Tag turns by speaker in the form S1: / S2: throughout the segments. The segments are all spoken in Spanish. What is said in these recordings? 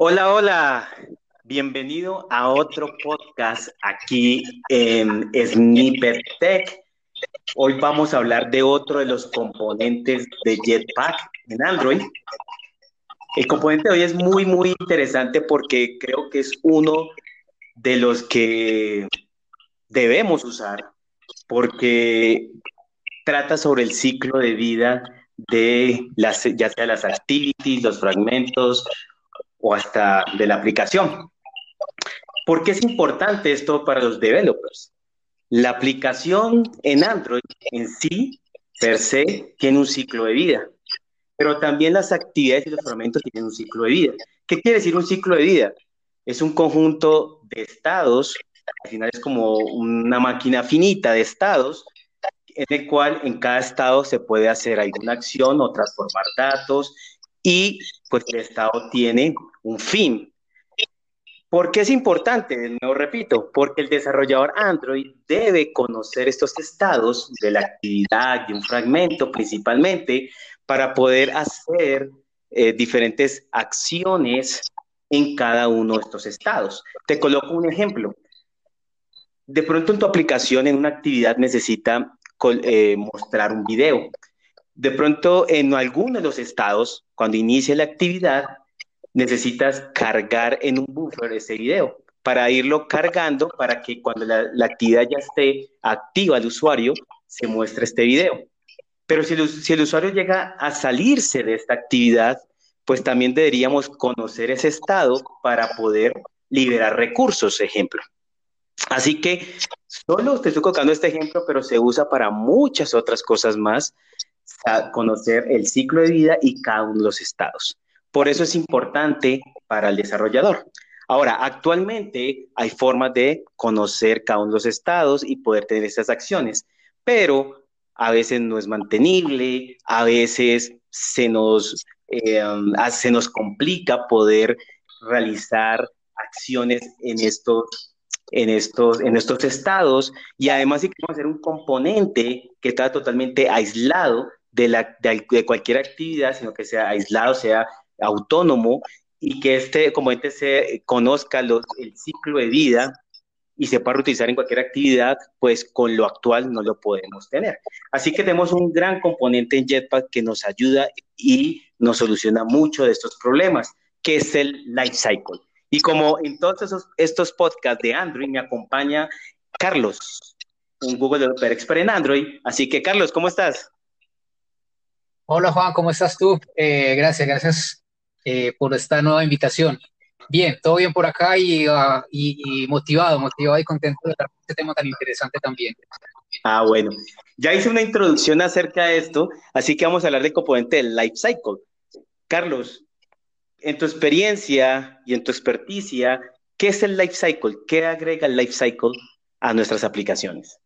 S1: Hola, hola. Bienvenido a otro podcast aquí en Snippet Tech. Hoy vamos a hablar de otro de los componentes de Jetpack en Android. El componente de hoy es muy, muy interesante porque creo que es uno de los que debemos usar porque trata sobre el ciclo de vida de las, ya sea las activities, los fragmentos o hasta de la aplicación. ¿Por qué es importante esto para los developers? La aplicación en Android en sí, per se, tiene un ciclo de vida, pero también las actividades y los fragmentos tienen un ciclo de vida. ¿Qué quiere decir un ciclo de vida? Es un conjunto de estados, al final es como una máquina finita de estados, en el cual en cada estado se puede hacer alguna acción o transformar datos y pues el estado tiene un fin. ¿Por qué es importante? Nuevo repito, porque el desarrollador Android debe conocer estos estados de la actividad, de un fragmento principalmente, para poder hacer eh, diferentes acciones en cada uno de estos estados. Te coloco un ejemplo. De pronto en tu aplicación, en una actividad, necesita eh, mostrar un video. De pronto en alguno de los estados, cuando inicie la actividad, necesitas cargar en un buffer ese video para irlo cargando para que cuando la, actividad ya esté activa al usuario, se muestre este video. Pero si el, si el usuario llega a salirse de esta actividad, pues también deberíamos conocer ese estado para poder liberar recursos, ejemplo. Así que solo te estoy colocando este ejemplo, pero se usa para muchas otras cosas más, conocer el ciclo de vida y cada uno de los estados. Por eso es importante para el desarrollador. Ahora, actualmente hay formas de conocer cada uno de los estados y poder tener estas acciones, pero a veces no es mantenible, a veces se nos, eh, se nos complica poder realizar acciones en estos, en, estos, en estos estados y además si queremos hacer un componente que está totalmente aislado de, la, de cualquier actividad, sino que sea aislado, sea autónomo y que este componente se conozca el ciclo de vida y se pueda utilizar en cualquier actividad, pues con lo actual no lo podemos tener. Así que tenemos un gran componente en Jetpack que nos ayuda y nos soluciona mucho de estos problemas, que es el life cycle. Y como en todos esos, estos podcasts de Android me acompaña Carlos, un Google Developer Expert en Android. Así que Carlos, ¿cómo estás?
S2: Hola Juan, ¿cómo estás tú? Eh, gracias, gracias eh, por esta nueva invitación. Bien, todo bien por acá ah, y, motivado, motivado y contento de hablar este tema tan interesante también.
S1: Ah, bueno. Ya hice una introducción acerca de esto, así que vamos a hablar del componente del life cycle. Carlos, en tu experiencia y en tu experticia, ¿qué es el life cycle? ¿Qué agrega el life cycle a nuestras aplicaciones?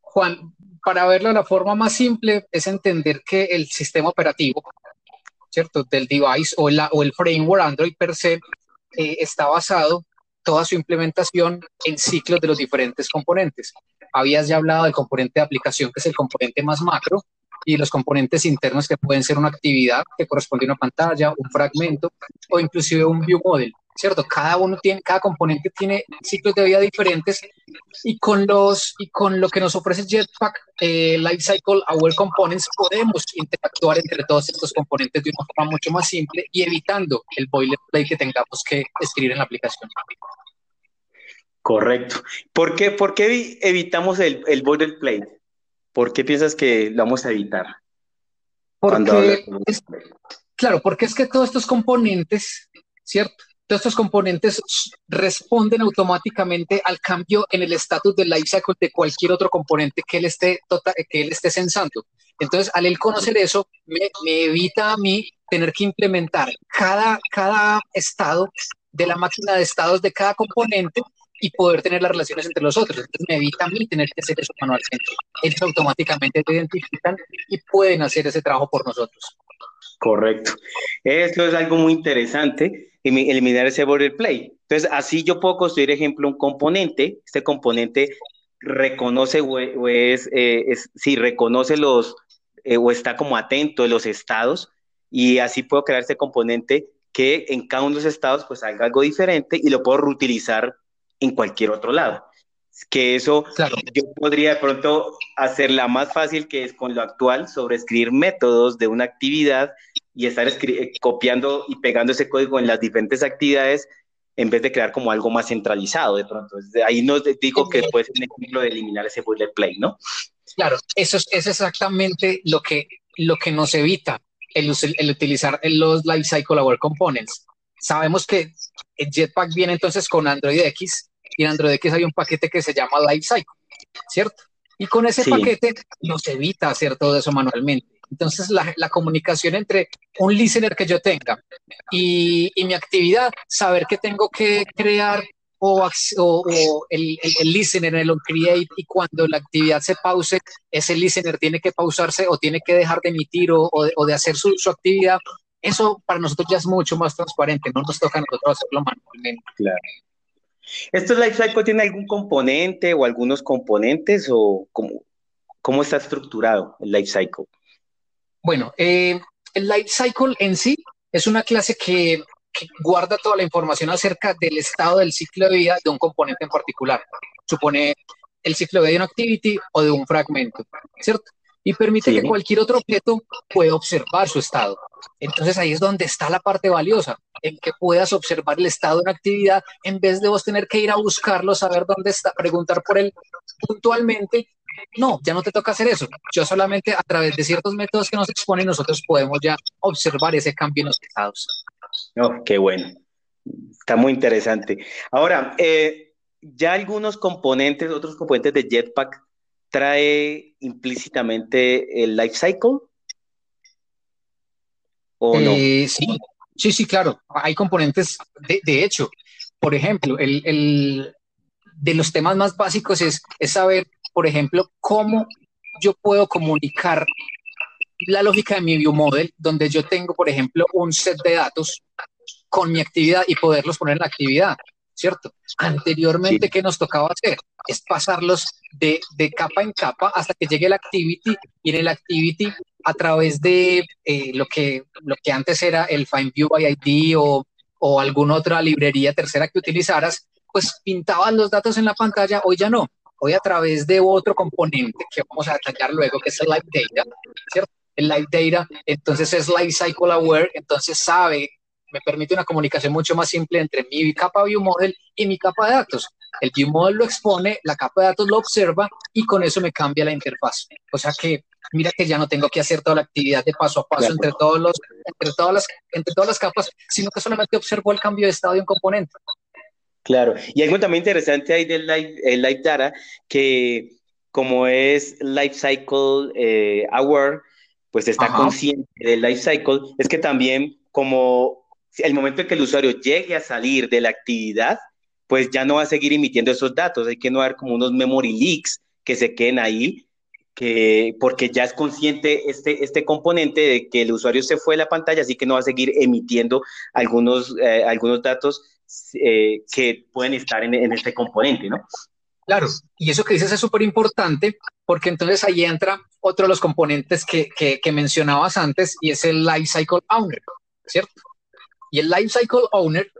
S2: Juan, para verlo de la forma más simple, es entender que el sistema operativo ¿cierto? Del device o, la, o el framework Android per se eh, está basado toda su implementación en ciclos de los diferentes componentes. Habías ya hablado del componente de aplicación, que es el componente más macro, y los componentes internos que pueden ser una actividad que corresponde a una pantalla, un fragmento o inclusive un view model. ¿Cierto? Cada uno tiene, cada componente tiene ciclos de vida diferentes y con los y con lo que nos ofrece Jetpack eh, Lifecycle Aware Components podemos interactuar entre todos estos componentes de una forma mucho más simple y evitando el boilerplate que tengamos que escribir en la aplicación.
S1: Correcto. ¿Por qué, por qué evitamos el, el boilerplate? ¿Por qué piensas que lo vamos a evitar?
S2: Porque claro, porque es que todos estos componentes, ¿cierto? Todos estos componentes responden automáticamente al cambio en el estatus del lifecycle de cualquier otro componente que él esté, tota-, que él esté sensando. Entonces, al él conocer eso, me, evita a mí tener que implementar cada, cada estado de la máquina de estados de cada componente y poder tener las relaciones entre los otros. Entonces me evita a mí tener que hacer eso manualmente. Ellos automáticamente te identifican y pueden hacer ese trabajo por nosotros.
S1: Correcto. Esto es algo muy interesante eliminar ese border play. Entonces, así yo puedo construir, ejemplo, un componente. Este componente reconoce o, es, eh, es, si reconoce los, eh, o está como atento los estados, y así puedo crear este componente que en cada uno de los estados pues haga algo diferente y lo puedo reutilizar en cualquier otro lado. Que eso yo podría de pronto hacerla más fácil que es con lo actual sobre escribir métodos de una actividad y estar eh, copiando y pegando ese código en las diferentes actividades en vez de crear como algo más centralizado de pronto. Ahí no digo que puede ser un ejemplo de eliminar ese boilerplate, ¿no?
S2: Claro, eso es, es exactamente lo que, lo que nos evita el, el utilizar los Lifecycle Aware Components. Sabemos que el Jetpack viene entonces con Android X y en Android X hay un paquete que se llama Lifecycle, ¿cierto? Y con ese paquete nos evita hacer todo eso manualmente. Entonces, la, la, comunicación entre un listener que yo tenga y, y, mi actividad, saber que tengo que crear o, o, el, el, listener, el on create, y cuando la actividad se pause, ese listener tiene que pausarse o tiene que dejar de emitir o, o de, hacer su, su, actividad. Eso para nosotros ya es mucho más transparente, no nos toca a nosotros hacerlo manualmente.
S1: Claro. ¿Esto Lifecycle tiene algún componente o algunos componentes o cómo, cómo está estructurado el Lifecycle?
S2: Bueno, eh, el Lifecycle en sí es una clase que guarda toda la información acerca del estado del ciclo de vida de un componente en particular. Supone el ciclo de vida de una activity o de un fragmento, ¿cierto? Y permite que cualquier otro objeto pueda observar su estado. Entonces ahí es donde está la parte valiosa, en que puedas observar el estado de una actividad en vez de vos tener que ir a buscarlo, saber dónde está, preguntar por él puntualmente. No, ya no te toca hacer eso. Yo solamente a través de ciertos métodos que nos exponen nosotros podemos ya observar ese cambio en los estados.
S1: Oh, qué bueno. Está muy interesante. Ahora, eh, ya algunos componentes, otros componentes de Jetpack trae implícitamente el life cycle.
S2: ¿O no? Eh, sí, sí, sí, claro. Hay componentes, de, hecho, por ejemplo, el, el, de los temas más básicos es, es saber, por ejemplo, cómo yo puedo comunicar la lógica de mi view model, donde yo tengo, por ejemplo, un set de datos con mi actividad y poderlos poner en la actividad, ¿cierto? Anteriormente, ¿qué nos tocaba hacer? Es pasarlos de, de, capa en capa hasta que llegue el activity y en el activity a través de eh, lo, que, lo que antes era el Find View by ID o, o alguna otra librería tercera que utilizaras, pues pintaban los datos en la pantalla, hoy ya no. Hoy a través de otro componente que vamos a detallar luego, que es el Live Data, ¿cierto? el live data, entonces es life cycle aware, entonces sabe, me permite una comunicación mucho más simple entre mi capa view model y mi capa de datos. El view model lo expone, la capa de datos lo observa y con eso me cambia la interfaz. O sea que mira que ya no tengo que hacer toda la actividad de paso a paso entre todos los entre todas las entre todas las capas, sino que solamente observo el cambio de estado de un componente.
S1: Claro, y algo también interesante ahí del live, el live data que como es life cycle eh, aware, pues está consciente del life cycle, es que también como el momento en que el usuario llegue a salir de la actividad, pues ya no va a seguir emitiendo esos datos, hay que no dar como unos memory leaks que se queden ahí, que, porque ya es consciente este, este componente de que el usuario se fue de la pantalla, así que no va a seguir emitiendo algunos, eh, algunos datos eh, que pueden estar en, en este componente, ¿no?
S2: Claro, y eso que dices es súper importante porque entonces ahí entra otro de los componentes que, que, mencionabas antes y es el Lifecycle Owner, ¿cierto? Y el Lifecycle Owner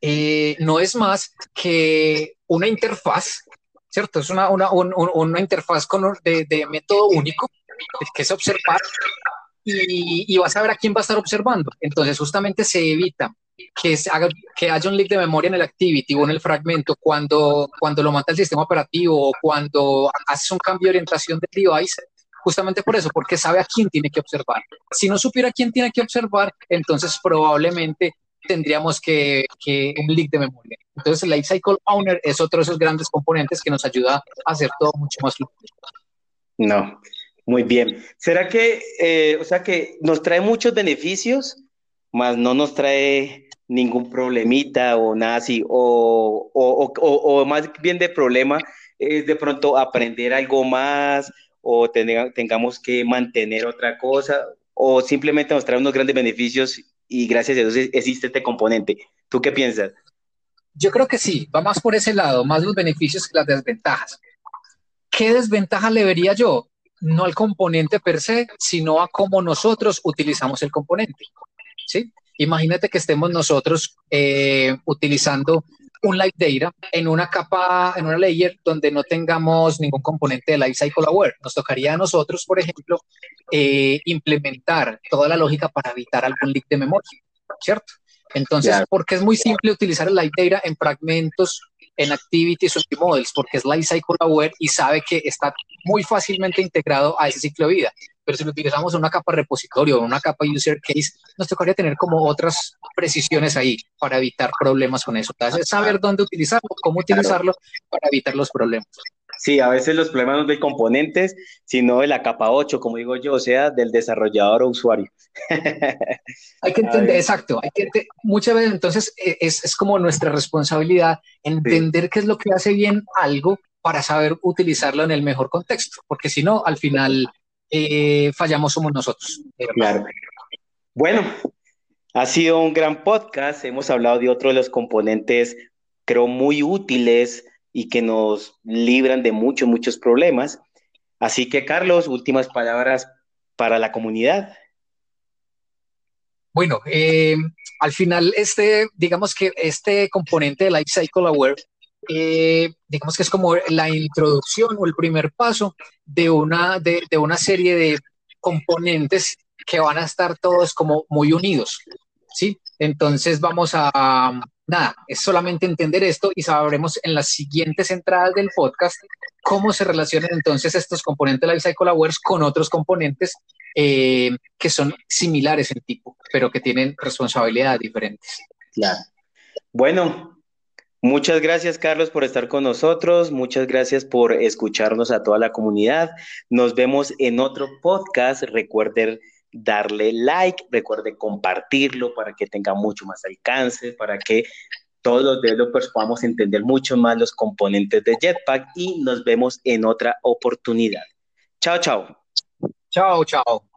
S2: eh, no es más que una interfaz, ¿cierto? Es una, una, una interfaz con, de, de, método único que es observar y, y vas a ver a quién va a estar observando. Entonces justamente se evita que, haga, que haya un leak de memoria en el activity o en el fragmento cuando, cuando lo mata el sistema operativo o cuando hace un cambio de orientación del device, justamente por eso, porque sabe a quién tiene que observar. Si no supiera quién tiene que observar, entonces probablemente tendríamos que, que un leak de memoria. Entonces el Lifecycle Owner es otro de esos grandes componentes que nos ayuda a hacer todo mucho más fluido.
S1: No, muy bien. ¿Será que, eh, o sea, que nos trae muchos beneficios, más no nos trae ningún problemita o nada así, o, o, o, más bien de problema es de pronto aprender algo más o tengamos que mantener otra cosa o simplemente nos trae unos grandes beneficios y gracias a Dios existe este componente. ¿Tú qué piensas?
S2: Yo creo que sí, va más por ese lado, más los beneficios que las desventajas. ¿Qué desventaja le vería yo? No al componente per se, sino a cómo nosotros utilizamos el componente. ¿sí? Imagínate que estemos nosotros eh, utilizando un live data en una capa, en una layer donde no tengamos ningún componente de lifecycle aware. Nos tocaría a nosotros, por ejemplo, eh, implementar toda la lógica para evitar algún leak de memoria, ¿cierto? Entonces, porque es muy simple utilizar el live data en fragmentos, en activities o en models, porque es lifecycle aware y sabe que está muy fácilmente integrado a ese ciclo de vida pero si lo utilizamos en una capa repositorio o una capa user case, nos tocaría tener como otras precisiones ahí para evitar problemas con eso. Entonces, saber dónde utilizarlo, cómo utilizarlo para evitar los problemas.
S1: Sí, a veces los problemas no de componentes, sino de la capa 8, como digo yo, o sea, del desarrollador o usuario.
S2: hay que entender, exacto, hay que muchas veces entonces e, es, es como nuestra responsabilidad entender qué es lo que hace bien algo para saber utilizarlo en el mejor contexto, porque si no, al final eh, fallamos somos nosotros.
S1: Claro. Bueno, ha sido un gran podcast. Hemos hablado de otro de los componentes, creo, muy útiles y que nos libran de muchos, muchos problemas. Así que, Carlos, últimas palabras para la comunidad.
S2: Bueno, eh, al final, este, digamos que este componente de Life Cycle Aware eh, digamos que es como la introducción o el primer paso de una, de, de, una serie de componentes que van a estar todos como muy unidos, ¿sí? Entonces vamos a, nada, es solamente entender esto y sabremos en las siguientes entradas del podcast cómo se relacionan entonces estos componentes de Lifecycle Awares con otros componentes eh, que son similares en tipo, pero que tienen responsabilidades diferentes.
S1: Claro. Bueno, Muchas gracias, Carlos, por estar con nosotros. Muchas gracias por escucharnos a toda la comunidad. Nos vemos en otro podcast. Recuerden darle like, recuerde compartirlo para que tenga mucho más alcance, para que todos los developers podamos entender mucho más los componentes de Jetpack y nos vemos en otra oportunidad. Chao, chao.
S2: Chao, chao.